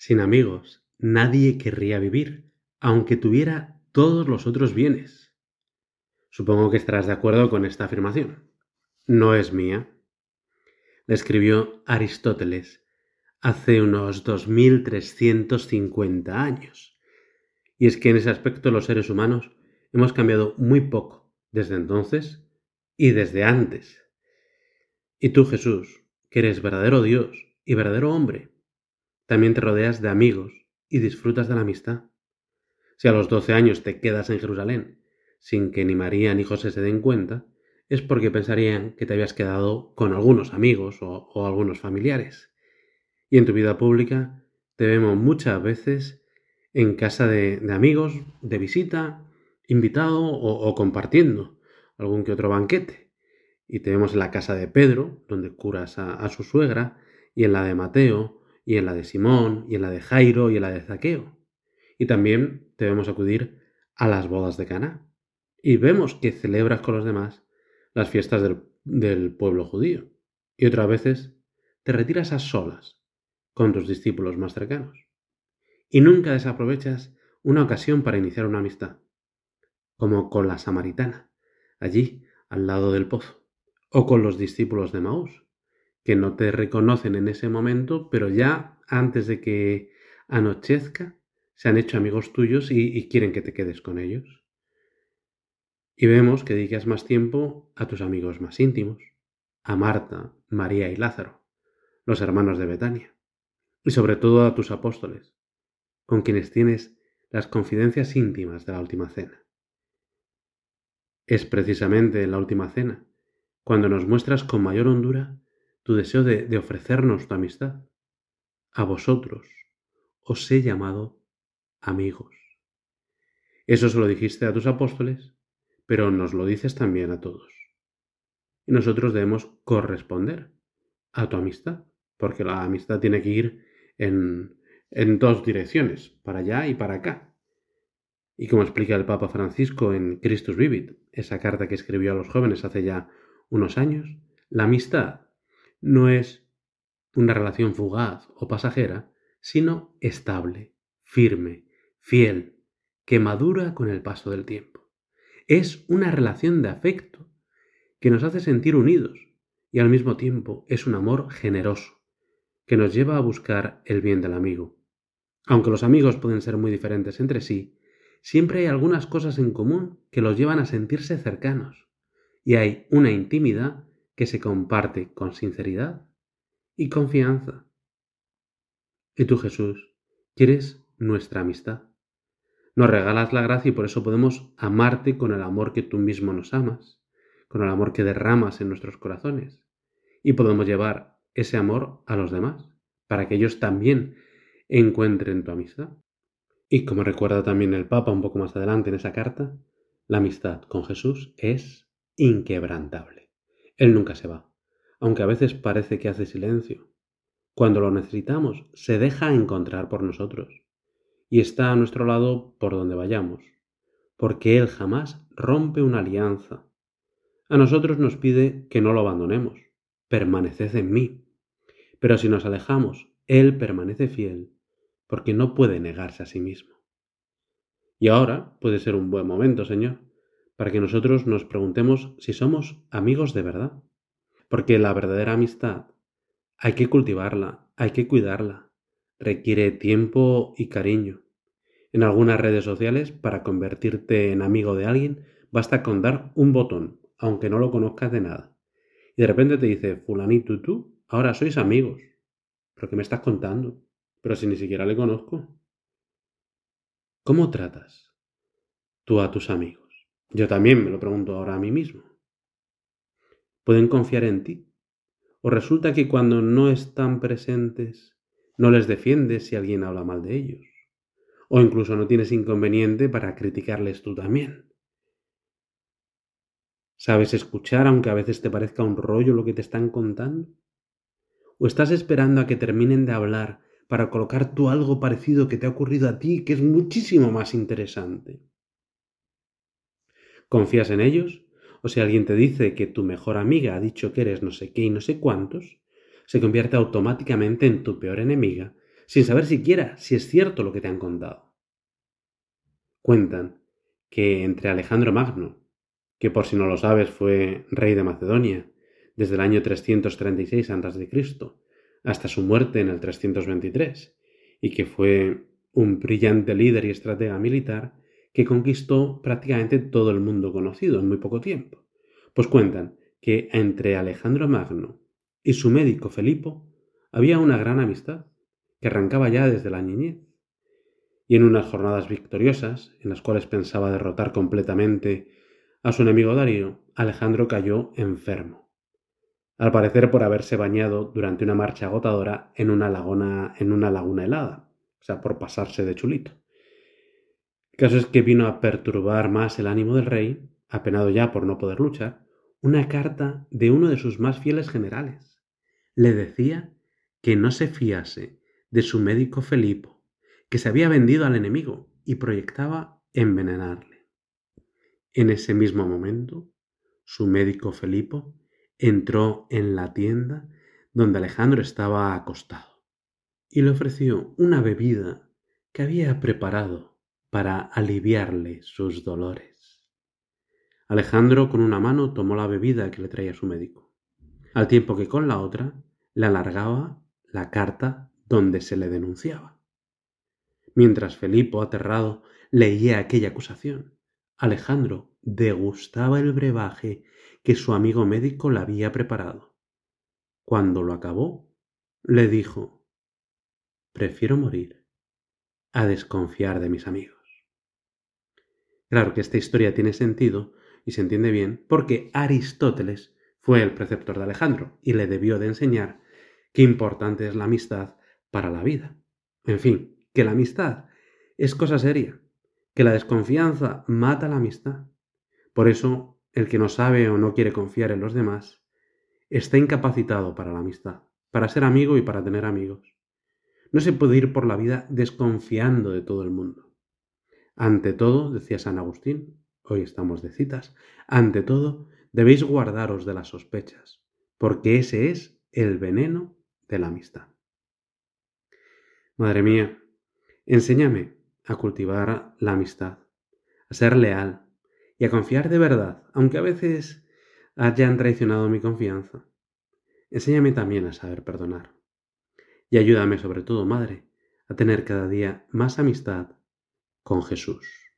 Sin amigos, nadie querría vivir, aunque tuviera todos los otros bienes. Supongo que estarás de acuerdo con esta afirmación. No es mía. La escribió Aristóteles hace unos 2350 años. Y es que en ese aspecto los seres humanos hemos cambiado muy poco desde entonces y desde antes. Y tú, Jesús, que eres verdadero Dios y verdadero hombre, también te rodeas de amigos y disfrutas de la amistad. Si a los doce años te quedas en Jerusalén sin que ni María ni José se den cuenta, es porque pensarían que te habías quedado con algunos amigos o, algunos familiares. Y en tu vida pública te vemos muchas veces en casa de, amigos, de visita, invitado o, compartiendo algún que otro banquete. Y te vemos en la casa de Pedro, donde curas a su suegra, y en la de Mateo, y en la de Simón, y en la de Jairo, y en la de Zaqueo. Y también debemos acudir a las bodas de Cana. Y vemos que celebras con los demás las fiestas del, del pueblo judío. Y otras veces te retiras a solas con tus discípulos más cercanos. Y nunca desaprovechas una ocasión para iniciar una amistad, como con la samaritana, allí al lado del pozo, o con los discípulos de Maús, que no te reconocen en ese momento, pero ya antes de que anochezca, se han hecho amigos tuyos y, quieren que te quedes con ellos. Y vemos que dedicas más tiempo a tus amigos más íntimos, a Marta, María y Lázaro, los hermanos de Betania, y sobre todo a tus apóstoles, con quienes tienes las confidencias íntimas de la última cena. Es precisamente en la última cena cuando nos muestras con mayor hondura tu deseo de, ofrecernos tu amistad. A vosotros os he llamado amigos. Eso se lo dijiste a tus apóstoles, pero nos lo dices también a todos. Y nosotros debemos corresponder a tu amistad, porque la amistad tiene que ir en, en dos direcciones, para allá y para acá. Y como explica el Papa Francisco en Christus Vivit, esa carta que escribió a los jóvenes hace ya unos años, la amistad no es una relación fugaz o pasajera, sino estable, firme, fiel, que madura con el paso del tiempo. Es una relación de afecto que nos hace sentir unidos y al mismo tiempo es un amor generoso que nos lleva a buscar el bien del amigo. Aunque los amigos pueden ser muy diferentes entre sí, siempre hay algunas cosas en común que los llevan a sentirse cercanos y hay una intimidad que se comparte con sinceridad y confianza. Y tú, Jesús, quieres nuestra amistad. Nos regalas la gracia y por eso podemos amarte con el amor que tú mismo nos amas, con el amor que derramas en nuestros corazones. Y podemos llevar ese amor a los demás, para que ellos también encuentren tu amistad. Y como recuerda también el Papa un poco más adelante en esa carta, la amistad con Jesús es inquebrantable. Él nunca se va, aunque a veces parece que hace silencio. Cuando lo necesitamos, se deja encontrar por nosotros y está a nuestro lado por donde vayamos, porque Él jamás rompe una alianza. A nosotros nos pide que no lo abandonemos, permaneced en mí. Pero si nos alejamos, Él permanece fiel, porque no puede negarse a sí mismo. Y ahora puede ser un buen momento, Señor, para que nosotros nos preguntemos si somos amigos de verdad. Porque la verdadera amistad hay que cultivarla, hay que cuidarla, requiere tiempo y cariño. En algunas redes sociales, para convertirte en amigo de alguien, basta con dar un botón, aunque no lo conozcas de nada. Y de repente te dice, fulanito tú, ahora sois amigos. ¿Pero qué me estás contando? Pero si ni siquiera le conozco. ¿Cómo tratas tú a tus amigos? Yo también me lo pregunto ahora a mí mismo. ¿Pueden confiar en ti? ¿O resulta que cuando no están presentes no les defiendes si alguien habla mal de ellos? ¿O incluso no tienes inconveniente para criticarles tú también? ¿Sabes escuchar aunque a veces te parezca un rollo lo que te están contando? ¿O estás esperando a que terminen de hablar para colocar tú algo parecido que te ha ocurrido a ti que es muchísimo más interesante? ¿Confías en ellos? O si alguien te dice que tu mejor amiga ha dicho que eres no sé qué y no sé cuántos, se convierte automáticamente en tu peor enemiga sin saber siquiera si es cierto lo que te han contado. Cuentan que entre Alejandro Magno, que por si no lo sabes fue rey de Macedonia desde el año 336 a.C. hasta su muerte en el 323, y que fue un brillante líder y estratega militar que conquistó prácticamente todo el mundo conocido en muy poco tiempo. Pues cuentan que entre Alejandro Magno y su médico Felipo había una gran amistad que arrancaba ya desde la niñez. Y en unas jornadas victoriosas, en las cuales pensaba derrotar completamente a su enemigo Darío, Alejandro cayó enfermo. Al parecer por haberse bañado durante una marcha agotadora en una laguna, en una laguna helada, o sea, por pasarse de chulito. Caso es que vino a perturbar más el ánimo del rey, apenado ya por no poder luchar, una carta de uno de sus más fieles generales. Le decía que no se fiase de su médico Felipo, que se había vendido al enemigo y proyectaba envenenarle. En ese mismo momento, su médico Felipo entró en la tienda donde Alejandro estaba acostado y le ofreció una bebida que había preparado para aliviarle sus dolores. Alejandro con una mano tomó la bebida que le traía su médico, al tiempo que con la otra le alargaba la carta donde se le denunciaba. Mientras Felipo, aterrado, leía aquella acusación, Alejandro degustaba el brebaje que su amigo médico le había preparado. Cuando lo acabó, le dijo Prefiero morir a desconfiar de mis amigos. Claro que esta historia tiene sentido y se entiende bien porque Aristóteles fue el preceptor de Alejandro y le debió de enseñar qué importante es la amistad para la vida. En fin, que la amistad es cosa seria, que la desconfianza mata la amistad. Por eso, el que no sabe o no quiere confiar en los demás está incapacitado para la amistad, para ser amigo y para tener amigos. No se puede ir por la vida desconfiando de todo el mundo. Ante todo, decía San Agustín, hoy estamos de citas, ante todo debéis guardaros de las sospechas, porque ese es el veneno de la amistad. Madre mía, enséñame a cultivar la amistad, a ser leal y a confiar de verdad, aunque a veces hayan traicionado mi confianza. Enséñame también a saber perdonar. Y ayúdame sobre todo, Madre, a tener cada día más amistad con Jesús.